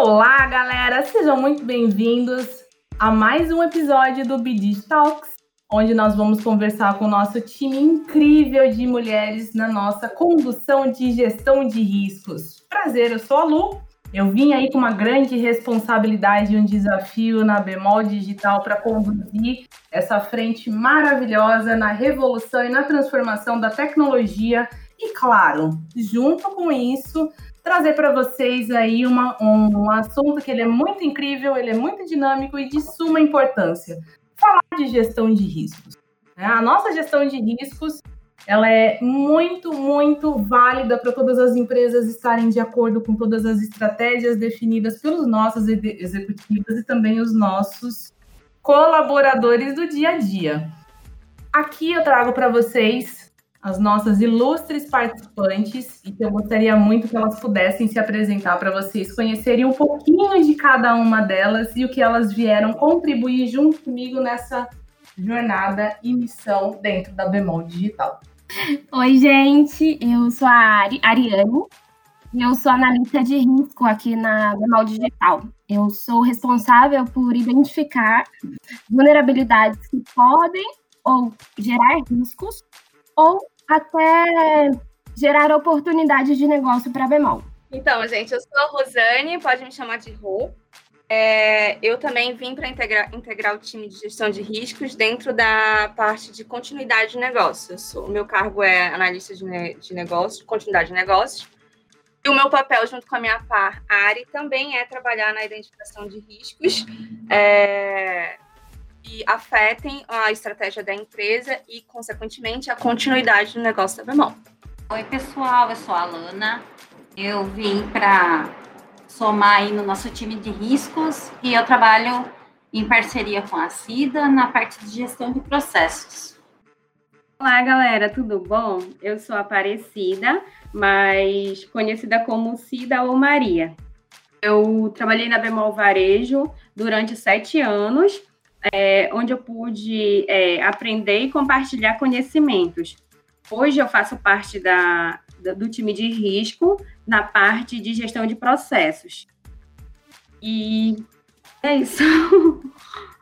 Olá, galera! Sejam muito bem-vindos a mais um episódio do BD Talks, onde nós vamos conversar com o nosso time incrível de mulheres na nossa condução de gestão de riscos. Prazer, eu sou a Lu. Eu vim aí com uma grande responsabilidade e um desafio na Bemol Digital para conduzir essa frente maravilhosa na revolução e na transformação da tecnologia e, claro, junto com isso, trazer para vocês aí uma, um, um assunto que ele é muito incrível, ele é muito dinâmico e de suma importância. Falar de gestão de riscos. Né? A nossa gestão de riscos ela é muito, muito válida para todas as empresas estarem de acordo com todas as estratégias definidas pelos nossos executivos e também os nossos colaboradores do dia a dia. Aqui eu trago para vocês as nossas ilustres participantes e que eu gostaria muito que elas pudessem se apresentar para vocês conhecerem um pouquinho de cada uma delas e o que elas vieram contribuir junto comigo nessa jornada e missão dentro da Bemol Digital. Oi, gente, eu sou a Ari, Ariane e eu sou analista de risco aqui na Bemol Digital. Eu sou responsável por identificar vulnerabilidades que podem ou gerar riscos ou até gerar oportunidades de negócio para Bemol. Então, gente, eu sou a Rosane, pode me chamar de Rô. É, eu também vim para integrar, integrar o time de gestão de riscos dentro da parte de continuidade de negócios. O meu cargo é analista de, de negócios, continuidade de negócios. E o meu papel, junto com a minha par, Ari, também é trabalhar na identificação de riscos. É, que afetem a estratégia da empresa e, consequentemente, a continuidade do negócio da Bemol. Oi, pessoal, eu sou a Alana. Eu vim para somar aí no nosso time de riscos e eu trabalho em parceria com a CIDA na parte de gestão de processos. Olá, galera, tudo bom? Eu sou a Aparecida, mas conhecida como Cida ou Maria. Eu trabalhei na Bemol Varejo durante sete anos é, onde eu pude é, aprender e compartilhar conhecimentos. Hoje eu faço parte da, da, do time de risco na parte de gestão de processos. E é isso.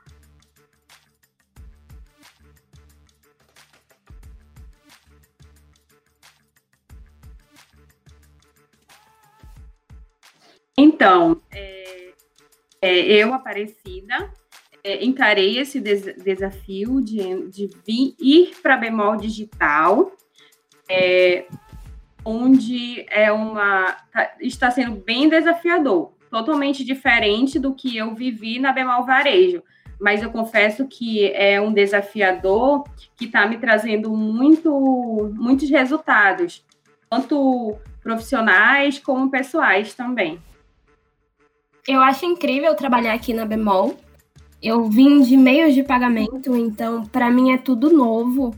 Então, é, é, eu, Aparecida, é, encarei esse des desafio de, de vir, ir para bemol digital, é, onde é uma tá, está sendo bem desafiador, totalmente diferente do que eu vivi na bemol varejo. Mas eu confesso que é um desafiador que está me trazendo muito, muitos resultados, tanto profissionais como pessoais também. Eu acho incrível trabalhar aqui na Bemol, eu vim de meios de pagamento, então para mim é tudo novo.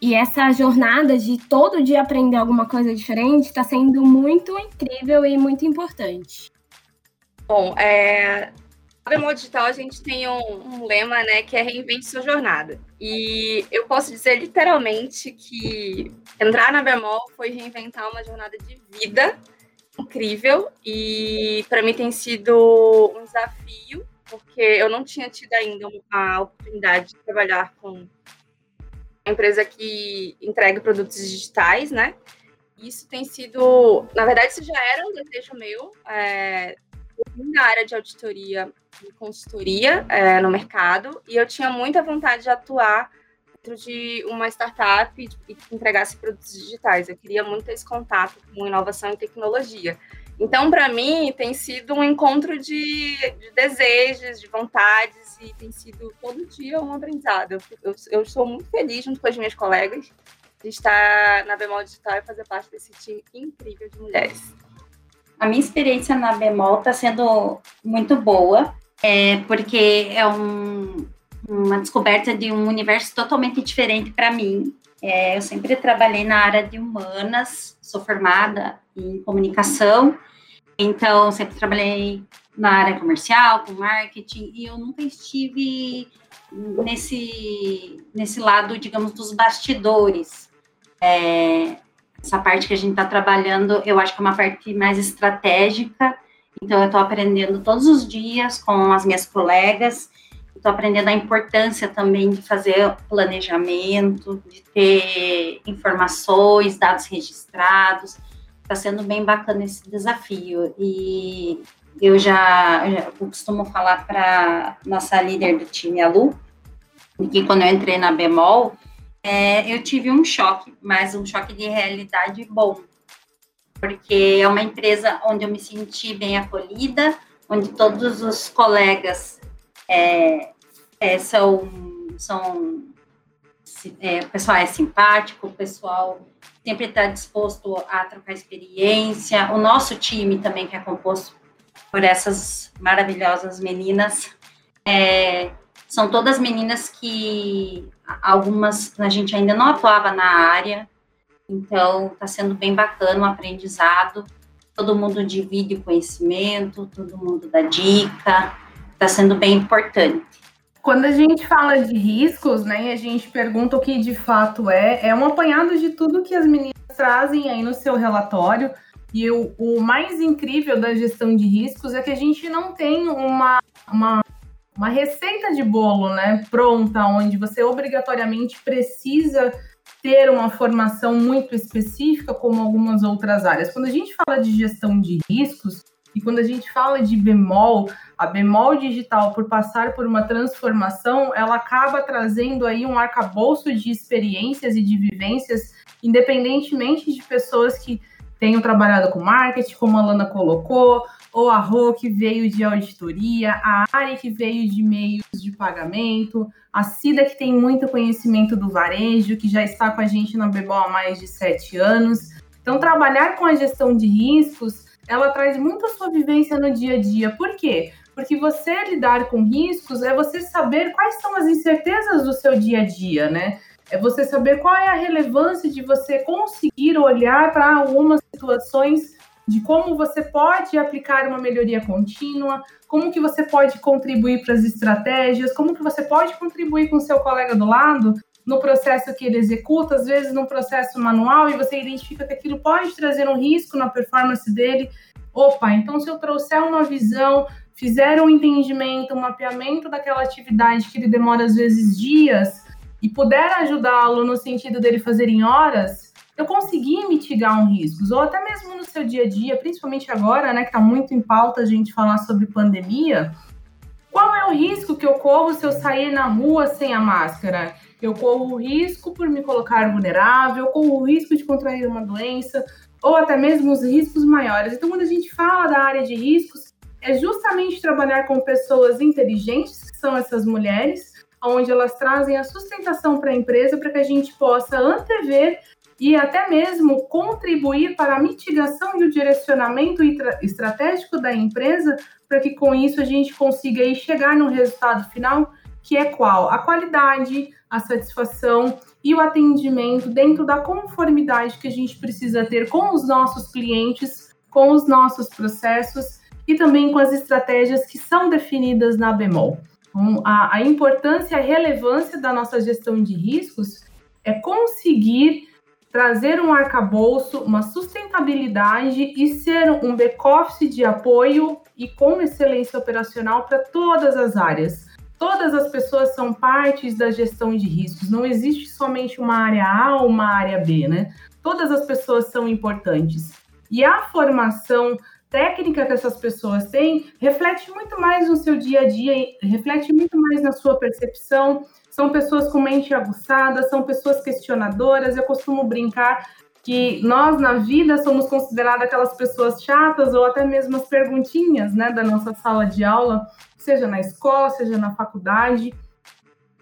E essa jornada de todo dia aprender alguma coisa diferente está sendo muito incrível e muito importante. Bom, é, Bemol Digital a gente tem um, um, lema, né, que é reinvente sua jornada. E eu posso dizer literalmente que entrar na Bemol foi reinventar uma jornada de vida incrível e para mim tem sido um desafio porque eu não tinha tido ainda a oportunidade de trabalhar com uma empresa que entrega produtos digitais, né? Isso tem sido, na verdade, isso já era um desejo meu, é, na área de auditoria e consultoria é, no mercado, e eu tinha muita vontade de atuar dentro de uma startup e que entregasse produtos digitais. Eu queria muito esse contato com inovação e tecnologia. Então, para mim, tem sido um encontro de, de, desejos, de vontades, e tem sido todo dia um aprendizado. Eu, eu, eu estou muito feliz, junto com as minhas colegas, de estar na Bemol Digital e fazer parte desse time incrível de mulheres. A minha experiência na Bemol está sendo muito boa, é, porque é um, uma descoberta de um universo totalmente diferente para mim. É, eu sempre trabalhei na área de humanas, sou formada em comunicação, então sempre trabalhei na área comercial, com marketing, e eu nunca estive nesse, nesse lado, digamos, dos bastidores. É, essa parte que a gente está trabalhando, eu acho que é uma parte mais estratégica Então, eu estou aprendendo todos os dias com as minhas colegas, estou aprendendo a importância também de fazer planejamento, de ter informações, dados registrados. Está sendo bem bacana esse desafio. E eu já, eu costumo falar para nossa líder do time, a Lu, que quando eu entrei na Bemol, é, eu tive um choque, mas um choque de realidade bom porque é uma empresa onde eu me senti bem acolhida, onde todos os colegas é, é, são, são é, o pessoal é simpático, o pessoal sempre está disposto a trocar experiência, o nosso time também, que é composto por essas maravilhosas meninas, é, são todas meninas que algumas a gente ainda não atuava na área, então, está sendo bem bacana o aprendizado. Todo mundo divide conhecimento, todo mundo dá dica. Está sendo bem importante. Quando a gente fala de riscos, né, a gente pergunta o que de fato é, é um apanhado de tudo que as meninas trazem aí no seu relatório. E o, o mais incrível da gestão de riscos é que a gente não tem uma, uma, uma receita de bolo, né, pronta, onde você obrigatoriamente precisa ter uma formação muito específica, como algumas outras áreas. Quando a gente fala de gestão de riscos, e quando a gente fala de bemol, a bemol digital, por passar por uma transformação, ela acaba trazendo aí um arcabouço de experiências e de vivências, independentemente de pessoas que tenham trabalhado com marketing, como a Lana colocou, ou a Rô, que veio de auditoria, a Ari, que veio de meios de pagamento, a Cida, que tem muito conhecimento do varejo, que já está com a gente na Bebol há mais de sete anos. Então, trabalhar com a gestão de riscos, ela traz muita sua vivência no dia a dia. Por quê? Porque você lidar com riscos é você saber quais são as incertezas do seu dia a dia, né? É você saber qual é a relevância de você conseguir olhar para algumas situações de como você pode aplicar uma melhoria contínua, como que você pode contribuir para as estratégias, como que você pode contribuir com o seu colega do lado no processo que ele executa, às vezes num processo manual, e você identifica que aquilo pode trazer um risco na performance dele. Opa, então se eu trouxer uma visão, fizer um entendimento, um mapeamento daquela atividade que ele demora às vezes dias, e puder ajudá-lo no sentido dele fazer em horas, eu consegui mitigar um risco, ou até mesmo no seu dia a dia, principalmente agora, né, que está muito em pauta a gente falar sobre pandemia, qual é o risco que eu corro se eu sair na rua sem a máscara? Eu corro o risco por me colocar vulnerável, eu corro o risco de contrair uma doença, ou até mesmo os riscos maiores. Então, quando a gente fala da área de riscos, é justamente trabalhar com pessoas inteligentes, que são essas mulheres, onde elas trazem a sustentação para a empresa para que a gente possa antever e até mesmo contribuir para a mitigação e o direcionamento estratégico da empresa, para que com isso a gente consiga aí chegar no resultado final, que é qual? A qualidade, a satisfação e o atendimento dentro da conformidade que a gente precisa ter com os nossos clientes, com os nossos processos e também com as estratégias que são definidas na Bemol. Então, a, a importância e a relevância da nossa gestão de riscos é conseguir trazer um arcabouço, uma sustentabilidade e ser um back-office de apoio e com excelência operacional para todas as áreas. Todas as pessoas são partes da gestão de riscos, não existe somente uma área A ou uma área B, né? Todas as pessoas são importantes. E a formação técnica que essas pessoas têm reflete muito mais no seu dia a dia, reflete muito mais na sua percepção, são pessoas com mente aguçada, são pessoas questionadoras. Eu costumo brincar que nós na vida somos consideradas aquelas pessoas chatas ou até mesmo as perguntinhas, né, da nossa sala de aula, seja na escola, seja na faculdade.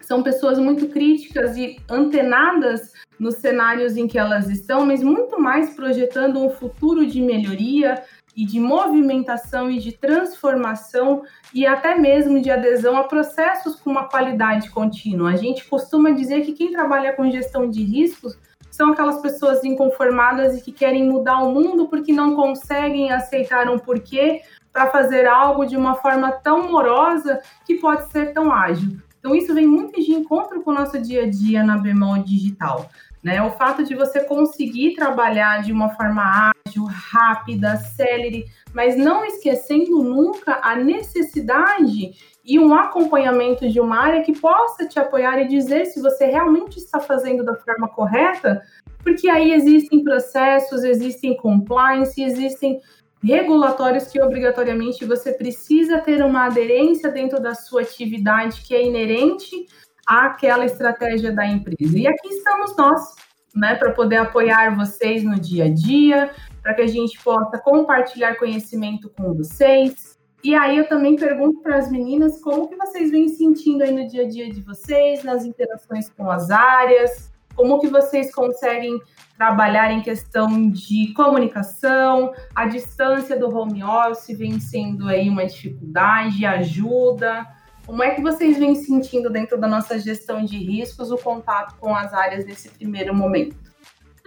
São pessoas muito críticas e antenadas nos cenários em que elas estão, mas muito mais projetando um futuro de melhoria, e de movimentação e de transformação e até mesmo de adesão a processos com uma qualidade contínua. A gente costuma dizer que quem trabalha com gestão de riscos são aquelas pessoas inconformadas e que querem mudar o mundo porque não conseguem aceitar um porquê para fazer algo de uma forma tão morosa que pode ser tão ágil. Então, isso vem muito de encontro com o nosso dia a dia na Bemol Digital. Né? O fato de você conseguir trabalhar de uma forma ágil, rápida, célere, mas não esquecendo nunca a necessidade e um acompanhamento de uma área que possa te apoiar e dizer se você realmente está fazendo da forma correta, porque aí existem processos, existem compliance, existem regulatórios que obrigatoriamente você precisa ter uma aderência dentro da sua atividade que é inerente àquela estratégia da empresa. E aqui estamos nós, né, para poder apoiar vocês no dia a dia, para que a gente possa compartilhar conhecimento com vocês. E aí eu também pergunto para as meninas como que vocês vêm sentindo aí no dia a dia de vocês, nas interações com as áreas, como que vocês conseguem trabalhar em questão de comunicação, a distância do home office vem sendo aí uma dificuldade, ajuda. Como é que vocês vêm sentindo dentro da nossa gestão de riscos o contato com as áreas nesse primeiro momento?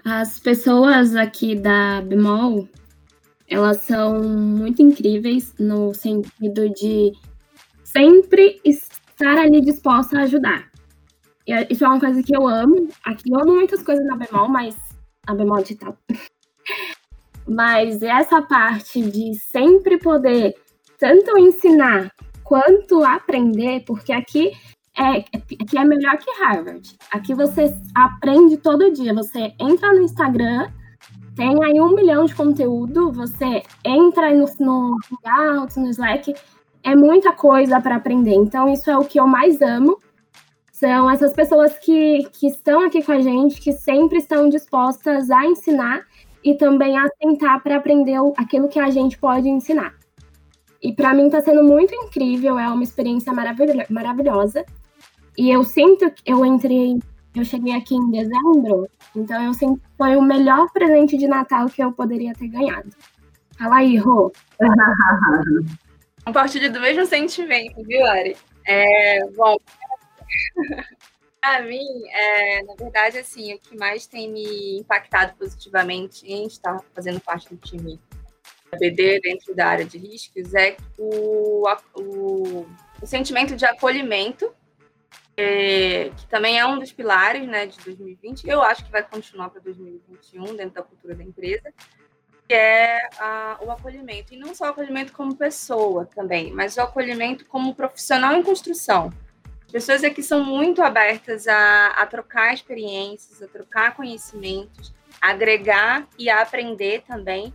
As pessoas aqui da Bemol, elas são muito incríveis no sentido de sempre estar ali disposta a ajudar. Isso é uma coisa que eu amo. Aqui eu amo muitas coisas na bemol, mas a bemol digital. mas essa parte de sempre poder tanto ensinar quanto aprender, porque aqui é, aqui é melhor que Harvard. Aqui você aprende todo dia. Você entra no Instagram, tem aí um milhão de conteúdo, você entra no, no Hangouts, no Slack, é muita coisa para aprender. Então, isso é o que eu mais amo são essas pessoas que, que estão aqui com a gente, que sempre estão dispostas a ensinar e também a tentar para aprender aquilo que a gente pode ensinar. E para mim está sendo muito incrível, é uma experiência maravilho maravilhosa. E eu sinto que eu entrei, eu cheguei aqui em dezembro, então eu que foi o melhor presente de Natal que eu poderia ter ganhado. Fala aí, Rô. Compartilho do mesmo sentimento, viu, Ari? É, bom, Para mim, é, na verdade, assim, o que mais tem me impactado positivamente em estar fazendo parte do time BD dentro da área de riscos é o, o, o sentimento de acolhimento, é, que também é um dos pilares né, de 2020. Eu acho que vai continuar para 2021 dentro da cultura da empresa, que é a, o acolhimento. E não só o acolhimento como pessoa também, mas o acolhimento como profissional em construção pessoas aqui são muito abertas a, a trocar experiências, a trocar conhecimentos, a agregar e a aprender também.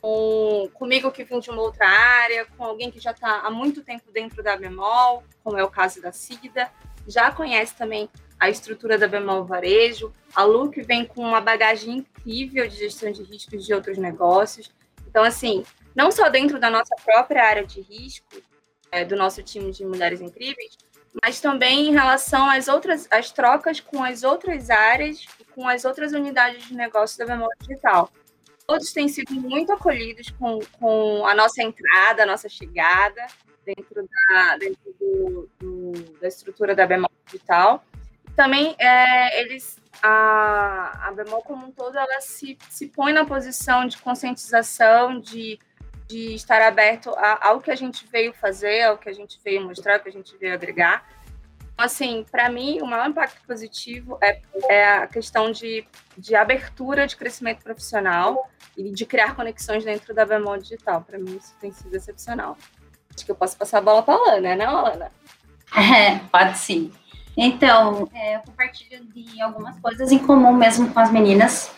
Com, comigo que vim de uma outra área, com alguém que já está há muito tempo dentro da Bemol, como é o caso da Cida, já conhece também a estrutura da Bemol Varejo, a Lu que vem com uma bagagem incrível de gestão de riscos de outros negócios. Então, assim, não só dentro da nossa própria área de risco, é, do nosso time de Mulheres Incríveis, mas também em relação às outras as trocas com as outras áreas e com as outras unidades de negócio da memória digital. Todos têm sido muito acolhidos com, com a nossa entrada, a nossa chegada dentro da, dentro do, do, da estrutura da Bemol Digital. Também é, eles a, a Bemol como um todo ela se, se põe na posição de conscientização, de de estar aberto a, ao que a gente veio fazer, ao que a gente veio mostrar, ao que a gente veio agregar. Então, assim, para mim, o maior impacto positivo é, é a questão de, de abertura de crescimento profissional e de criar conexões dentro da Bemol Digital. Para mim, isso tem sido excepcional. Que eu posso passar a bola para a Alana, né, Alana? É, pode sim. Então, é, eu compartilho de algumas coisas em comum mesmo com as meninas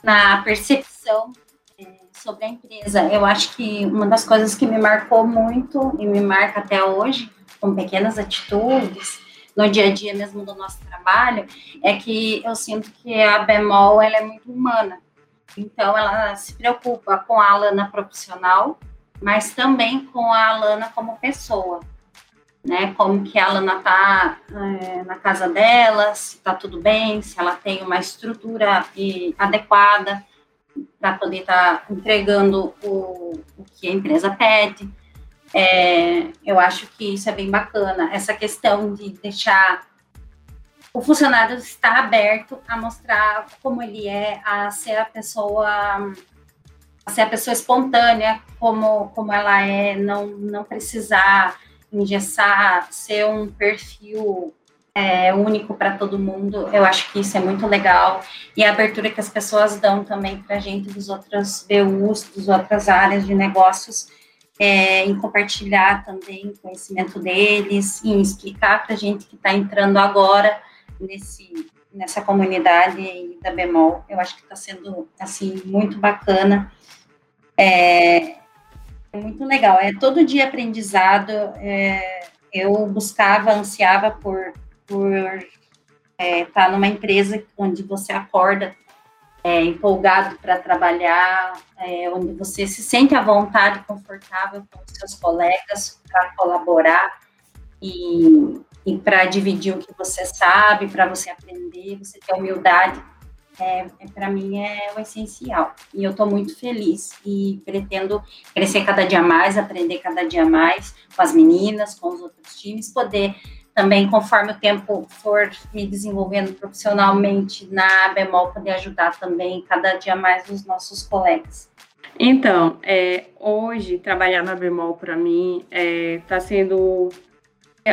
na percepção sobre a empresa. Eu acho que uma das coisas que me marcou muito e me marca até hoje, com pequenas atitudes, no dia a dia mesmo do nosso trabalho, é que eu sinto que a Bemol ela é muito humana. Então, ela se preocupa com a Alana profissional, mas também com a Alana como pessoa. Né, como que a Alana está é, na casa dela, se está tudo bem, se ela tem uma estrutura e, adequada, para poder estar tá entregando o, o que a empresa pede. É, eu acho que isso é bem bacana, essa questão de deixar o funcionário estar aberto a mostrar como ele é, a ser a pessoa, ser a pessoa espontânea, como, como ela é, não, não precisar engessar, ser um perfil é, único para todo mundo. Eu acho que isso é muito legal. E a abertura que as pessoas dão também para a gente dos outros BUs, das outras áreas de negócios, é, em compartilhar também conhecimento deles, em explicar para a gente que está entrando agora nesse, nessa comunidade da Bemol. Eu acho que está sendo, assim, muito bacana. É, é, muito legal. É todo dia aprendizado. É, eu buscava, ansiava por por estar é, tá numa empresa onde você acorda é, empolgado para trabalhar, é, onde você se sente à vontade, confortável com seus colegas para colaborar e, e para dividir o que você sabe, para você aprender, você ter humildade. É, é para mim é o essencial. E eu estou muito feliz e pretendo crescer cada dia mais, aprender cada dia mais com as meninas, com os outros times, poder também, conforme o tempo for me desenvolvendo profissionalmente na Bemol, poder ajudar também cada dia mais os nossos colegas. Então, é, hoje, trabalhar na Bemol para mim está é, tá sendo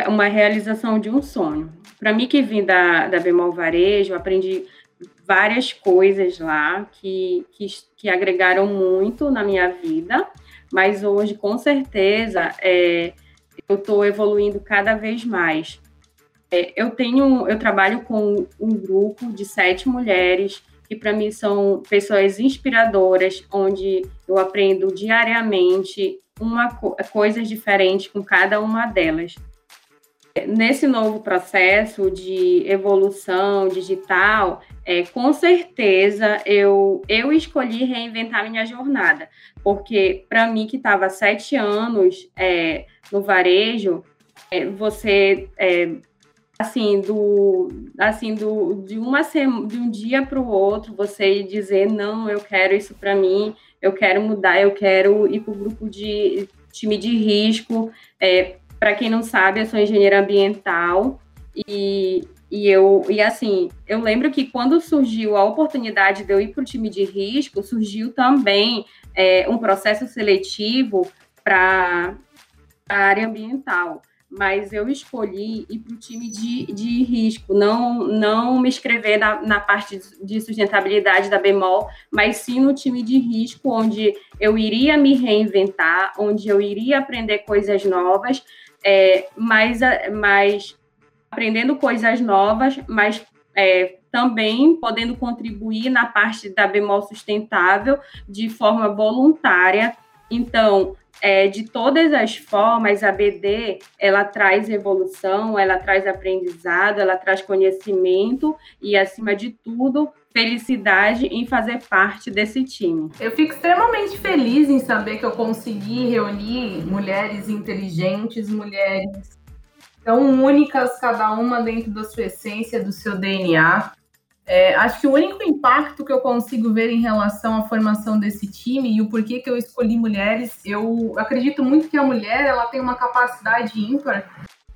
uma realização de um sonho. Para mim, que vim da, da Bemol Varejo, aprendi várias coisas lá que, que, que agregaram muito na minha vida, mas hoje, com certeza, é, eu estou evoluindo cada vez mais. É, eu tenho, eu trabalho com um grupo de sete mulheres que para mim são pessoas inspiradoras, onde eu aprendo diariamente uma coisas diferentes com cada uma delas. Nesse novo processo de evolução digital, é, com certeza eu, eu escolhi reinventar minha jornada, porque para mim que estava sete anos é, no varejo, é, você é, assim do assim do de uma de um dia para o outro você dizer não eu quero isso para mim eu quero mudar eu quero ir para o grupo de time de risco é, para quem não sabe eu sou engenheira ambiental e, e eu e assim eu lembro que quando surgiu a oportunidade de eu ir para o time de risco surgiu também é, um processo seletivo para a área ambiental, mas eu escolhi ir para o time de, de risco, não, não me inscrever na, na parte de sustentabilidade da Bemol, mas sim no time de risco, onde eu iria me reinventar, onde eu iria aprender coisas novas, é, mas, mas aprendendo coisas novas, mas é, também podendo contribuir na parte da Bemol sustentável de forma voluntária. Então, é, de todas as formas, a BD ela traz evolução, ela traz aprendizado, ela traz conhecimento e, acima de tudo, felicidade em fazer parte desse time. Eu fico extremamente feliz em saber que eu consegui reunir mulheres inteligentes, mulheres tão únicas, cada uma dentro da sua essência, do seu DNA, é, acho que o único impacto que eu consigo ver em relação à formação desse time e o porquê que eu escolhi mulheres, eu acredito muito que a mulher ela tem uma capacidade ímpar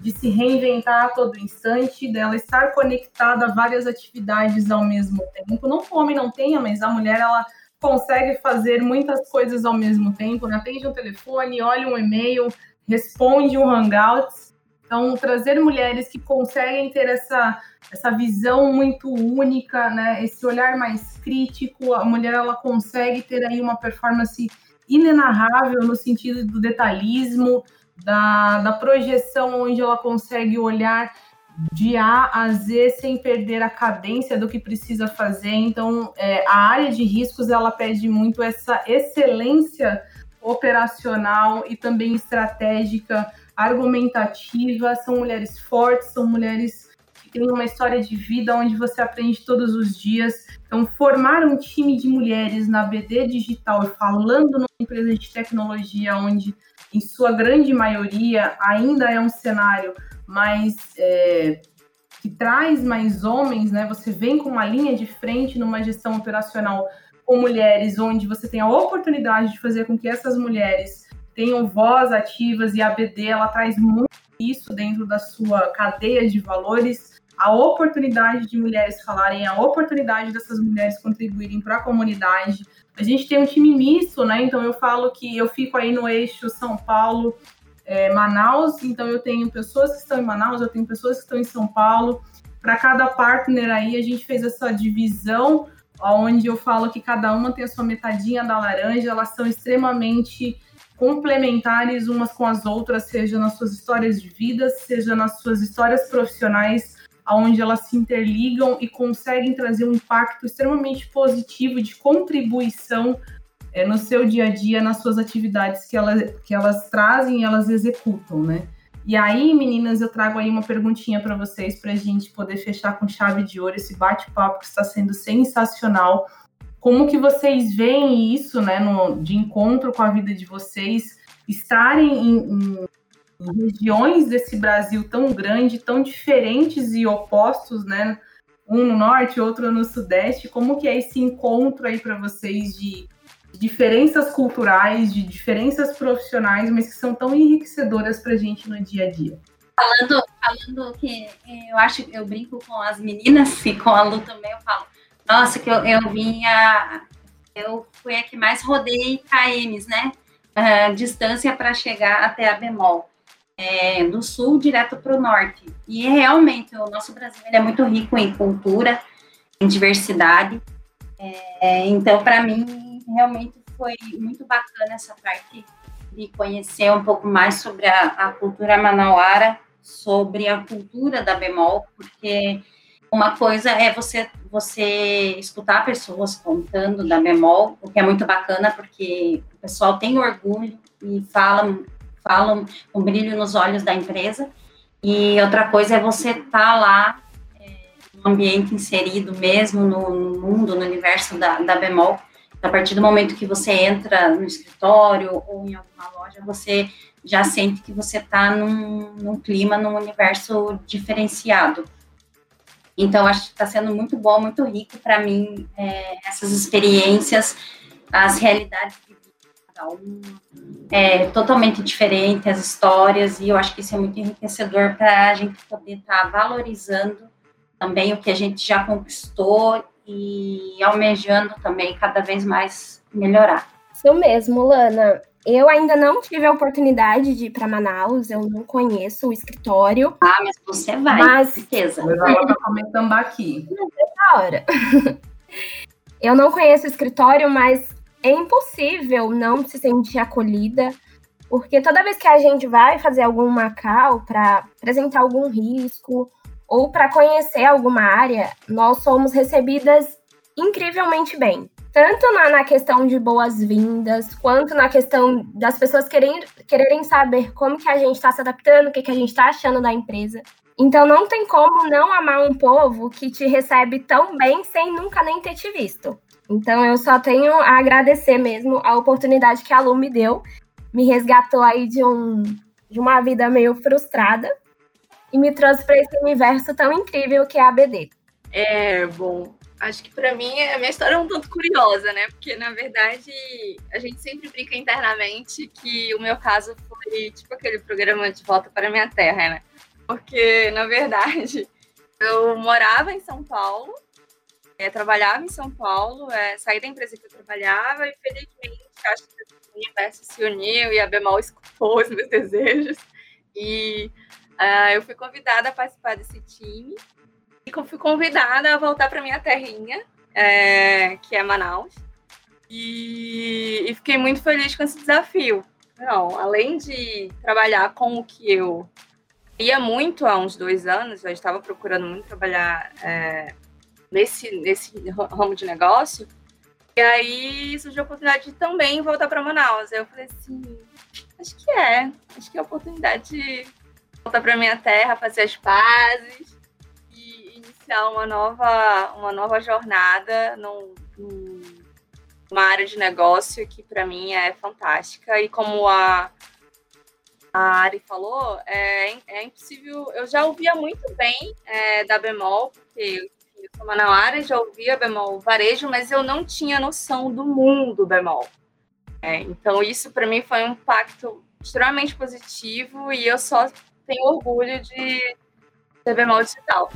de se reinventar a todo instante, dela estar conectada a várias atividades ao mesmo tempo. Não que o homem não tenha, mas a mulher ela consegue fazer muitas coisas ao mesmo tempo, né? atende um telefone, olha um e-mail, responde um Hangouts. Então, trazer mulheres que conseguem ter essa, essa visão muito única, né? esse olhar mais crítico, a mulher ela consegue ter aí uma performance inenarrável no sentido do detalhismo, da, da projeção, onde ela consegue olhar de A a Z sem perder a cadência do que precisa fazer. Então, é, a área de riscos ela pede muito essa excelência operacional e também estratégica argumentativa, são mulheres fortes, são mulheres que têm uma história de vida onde você aprende todos os dias. Então, formar um time de mulheres na BD Digital e falando numa empresa de tecnologia onde, em sua grande maioria, ainda é um cenário mais é, que traz mais homens, né? Você vem com uma linha de frente numa gestão operacional com mulheres, onde você tem a oportunidade de fazer com que essas mulheres tenham voz ativas e a BD ela traz muito isso dentro da sua cadeia de valores, a oportunidade de mulheres falarem, a oportunidade dessas mulheres contribuírem para a comunidade. A gente tem um time misto, né? Então eu falo que eu fico aí no eixo São Paulo, é, Manaus, então eu tenho pessoas que estão em Manaus, eu tenho pessoas que estão em São Paulo. Para cada partner aí, a gente fez essa divisão, onde eu falo que cada uma tem a sua metadinha da laranja, elas são extremamente complementares umas com as outras, seja nas suas histórias de vida, seja nas suas histórias profissionais, onde elas se interligam e conseguem trazer um impacto extremamente positivo de contribuição é, no seu dia a dia, nas suas atividades que elas, que elas trazem e elas executam, né? E aí, meninas, eu trago aí uma perguntinha para vocês para a gente poder fechar com chave de ouro esse bate-papo que está sendo sensacional. Como que vocês veem isso, né, no, de encontro com a vida de vocês, estarem em, em, regiões desse Brasil tão grande, tão diferentes e opostos, né? Um no norte, outro no sudeste. Como que é esse encontro aí para vocês de diferenças culturais, de diferenças profissionais, mas que são tão enriquecedoras para a gente no dia a dia. Falando, falando que eu acho, eu brinco com as meninas e com a Lu também, eu falo, nossa, que eu, eu vinha, eu fui a que mais rodei KMs, né? Uh, distância para chegar até a bemol. É, do sul direto para o norte. E realmente o nosso Brasil é muito rico em cultura, em diversidade. É, então, para mim, realmente foi muito bacana essa parte de conhecer um pouco mais sobre a, a cultura manauara, sobre a cultura da bemol, porque uma coisa é você você escutar pessoas contando da bemol, o que é muito bacana, porque o pessoal tem orgulho e falam, falam com brilho nos olhos da empresa. E outra coisa é você estar tá lá é, no ambiente inserido mesmo no, no, mundo, no universo da, da bemol, a partir do momento que você entra no escritório ou em alguma loja, você já sente que você está num, num, clima, num universo diferenciado. Então, acho que está sendo muito bom, muito rico para mim, é, essas experiências, as realidades de cada um, é totalmente diferente, as histórias, e eu acho que isso é muito enriquecedor para a gente poder estar tá valorizando também o que a gente já conquistou e almejando também cada vez mais melhorar. Isso mesmo, Lana. Eu ainda não tive a oportunidade de ir para Manaus, eu não conheço o escritório. Ah, mas você vai, mas... certeza. Mas ela tá comentando aqui. Da hora. Eu não conheço o escritório, mas é impossível não se sentir acolhida, porque toda vez que a gente vai fazer algum Macau para apresentar algum risco ou para conhecer alguma área, nós somos recebidas incrivelmente bem. Tanto na, na questão de boas-vindas, quanto na questão das pessoas querem, quererem saber como que a gente está se adaptando, o que, que a gente está achando da empresa. Então não tem como não amar um povo que te recebe tão bem sem nunca nem ter te visto. Então eu só tenho a agradecer mesmo a oportunidade que a Lu me deu. Me resgatou aí de, um, de uma vida meio frustrada e me trouxe para esse universo tão incrível que é a BD. É, bom, acho que para mim a minha história é um tanto curiosa, né? Porque na verdade a gente sempre brinca internamente que o meu caso foi tipo aquele programa de volta para minha terra, né? Porque na verdade eu morava em São Paulo, é, trabalhava em São Paulo, é, saí da empresa que eu trabalhava e felizmente acho que o universo se uniu e a Bemol escutou os meus desejos e Uh, eu fui convidada a participar desse time e fui convidada a voltar para minha terrinha, é, que é Manaus. E, e, fiquei muito feliz com esse desafio. Não, além de trabalhar com o que eu ia muito há uns dois anos, eu estava procurando muito trabalhar é, nesse, nesse ramo de negócio. E aí surgiu a oportunidade de também voltar para Manaus. Aí eu falei assim, acho que é, acho que é a oportunidade de voltar para minha terra, fazer as pazes e iniciar uma nova, uma nova jornada num, numa área de negócio que para mim é fantástica. E como a, a Ari falou, é, é impossível. Eu já ouvia muito bem é, da bemol, porque eu sou manauara, já ouvia bemol varejo, mas eu não tinha noção do mundo bemol. É, então, isso para mim foi um impacto extremamente positivo e eu só tenho orgulho de ser bemol digital.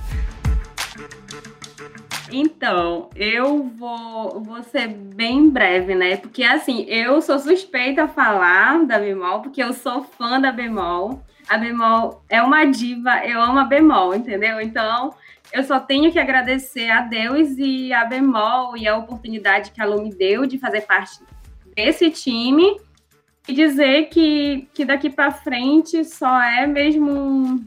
Então, eu vou, vou ser bem breve, né? Porque, assim, eu sou suspeita a falar da Bemol, porque eu sou fã da Bemol. A Bemol é uma diva, eu amo a Bemol, entendeu? Então, eu só tenho que agradecer a Deus e a Bemol e a oportunidade que a Lu me deu de fazer parte desse time e dizer que, que daqui para frente só é mesmo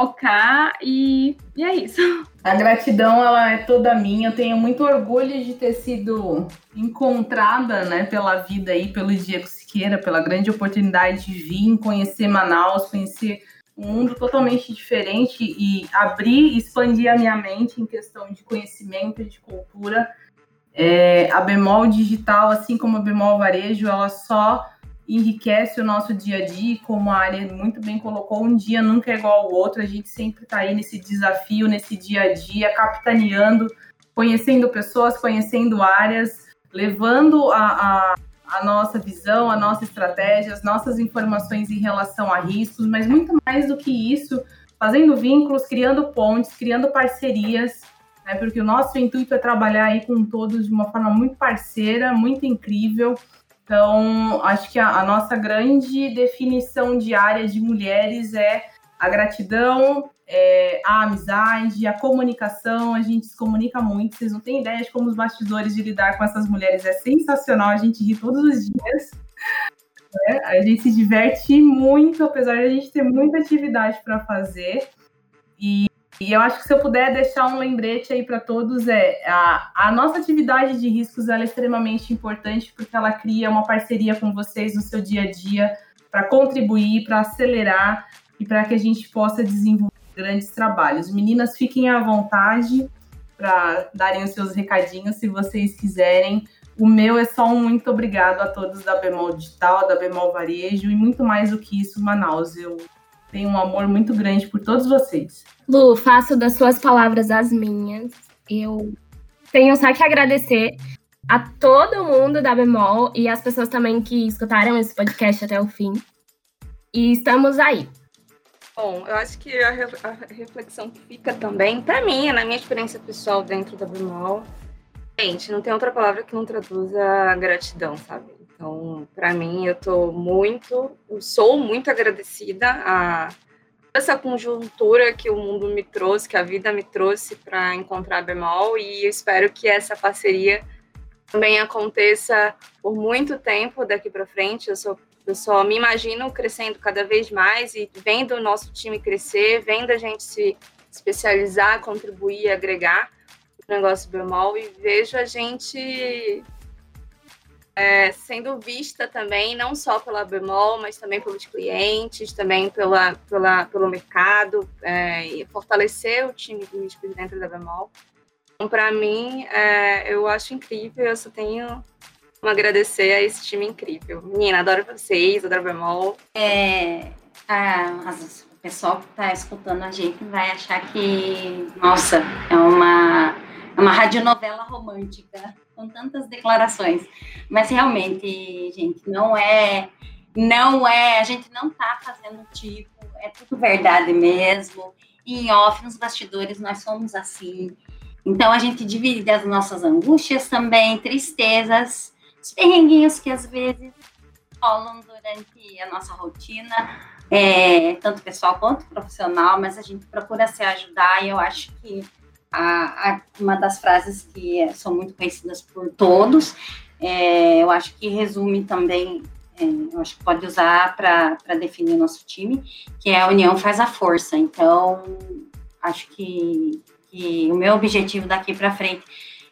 focar e, e é isso. A gratidão ela é toda minha. Eu tenho muito orgulho de ter sido encontrada, né, pela vida aí, pelo Diego Siqueira, pela grande oportunidade de vir conhecer Manaus, conhecer um mundo totalmente diferente e abrir, expandir a minha mente em questão de conhecimento, de cultura. É, a bemol digital, assim como a bemol varejo, ela só enriquece o nosso dia a dia, como a área muito bem colocou, um dia nunca é igual ao outro, a gente sempre está aí nesse desafio, nesse dia a dia, capitaneando, conhecendo pessoas, conhecendo áreas, levando a, a, a nossa visão, a nossa estratégia, as nossas informações em relação a riscos, mas muito mais do que isso, fazendo vínculos, criando pontes, criando parcerias, né, porque o nosso intuito é trabalhar aí com todos de uma forma muito parceira, muito incrível, então, acho que a, a nossa grande definição diária de mulheres é a gratidão, é, a amizade, a comunicação. A gente se comunica muito. Vocês não têm ideia de como os bastidores de lidar com essas mulheres é sensacional. A gente ri todos os dias. Né? A gente se diverte muito, apesar de a gente ter muita atividade para fazer. E e eu acho que se eu puder deixar um lembrete aí para todos é a, a nossa atividade de riscos é extremamente importante porque ela cria uma parceria com vocês no seu dia a dia para contribuir, para acelerar e para que a gente possa desenvolver grandes trabalhos. Meninas, fiquem à vontade para darem os seus recadinhos se vocês quiserem. O meu é só um muito obrigado a todos da Bemol Digital, da Bemol Varejo e muito mais do que isso, Manaus. Eu tenho um amor muito grande por todos vocês. Lu, faço das suas palavras as minhas. Eu tenho só que agradecer a todo mundo da Bemol e as pessoas também que escutaram esse podcast até o fim. E estamos aí. Bom, eu acho que a, reflexão que fica também, para mim, na minha experiência pessoal dentro da Bemol, gente, não tem outra palavra que não traduza gratidão, sabe? Então, para mim, eu estou muito, eu sou muito agradecida a essa conjuntura que o mundo me trouxe, que a vida me trouxe para encontrar a Bemol, e eu espero que essa parceria também aconteça por muito tempo daqui para frente. Eu sou eu só me imagino crescendo cada vez mais e vendo o nosso time crescer, vendo a gente se especializar, contribuir, agregar o negócio Bemol e vejo a gente é, sendo vista também, não só pela Bemol, mas também pelos clientes, também pela, pela, pelo mercado, é, e fortalecer o time de riscos dentro da Bemol. Então, para mim, é, eu acho incrível, eu só tenho a agradecer a esse time incrível. Menina, adoro vocês, adoro Bemol. É, a, o pessoal que está escutando a gente vai achar que, nossa, é uma, é uma radionovela romântica com tantas declarações. Mas realmente, gente, não é, não é, a gente não tá fazendo tipo, é tudo verdade mesmo. E em off, nos bastidores, nós somos assim. Então a gente divide as nossas angústias também, tristezas, os perrenguinhos que às vezes rolam durante a nossa rotina, é, tanto pessoal quanto profissional, mas a gente procura se ajudar e eu acho que a, a, uma das frases que é, são muito conhecidas por todos, é, eu acho que resume também, é, eu acho que pode usar para definir o nosso time, que é a união faz a força. Então, acho que, que o meu objetivo daqui para frente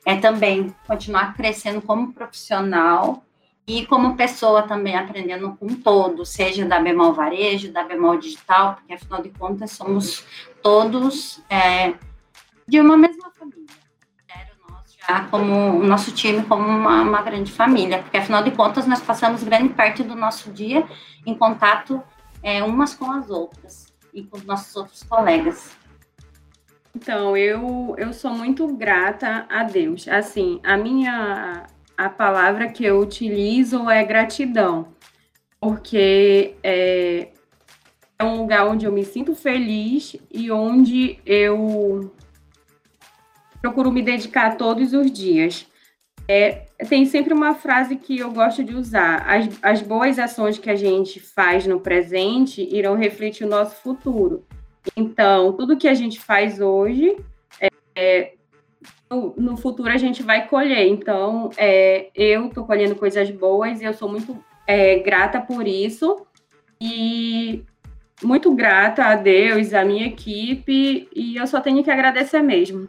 é também continuar crescendo como profissional e como pessoa também aprendendo com todo, seja da Bemol Varejo, da Bemol Digital, porque afinal de contas somos todos é, de uma mesma família. Como o nosso time como uma, uma, grande família, porque afinal de contas nós passamos grande parte do nosso dia em contato é, umas com as outras e com os nossos outros colegas. Então, eu, eu sou muito grata a Deus. Assim, a minha a palavra que eu utilizo é gratidão, porque é, é um lugar onde eu me sinto feliz e onde eu procuro me dedicar todos os dias. É, tem sempre uma frase que eu gosto de usar: as, as boas ações que a gente faz no presente irão refletir o nosso futuro. Então, tudo que a gente faz hoje, é, é, no, no, futuro a gente vai colher. Então, é, eu estou colhendo coisas boas e eu sou muito é, grata por isso. E muito grata a Deus, a minha equipe, e eu só tenho que agradecer mesmo.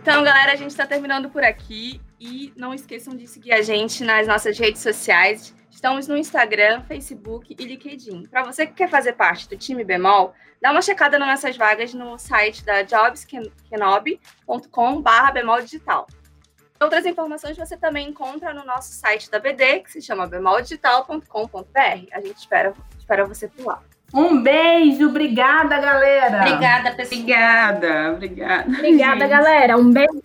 Então, galera, a gente está terminando por aqui. E não esqueçam de seguir a gente nas nossas redes sociais. Estamos no Instagram, Facebook e LinkedIn. Para você que quer fazer parte do time Bemol, dá uma checada nas nossas vagas no site da jobskenob.com.br bemol digital. Outras informações você também encontra no nosso site da BD, que se chama bemoldigital.com.br. A gente espera, espera você por lá. Um beijo, obrigada, galera. Obrigada, pessoal. Obrigada, obrigada. Obrigada, gente. galera. Um beijo.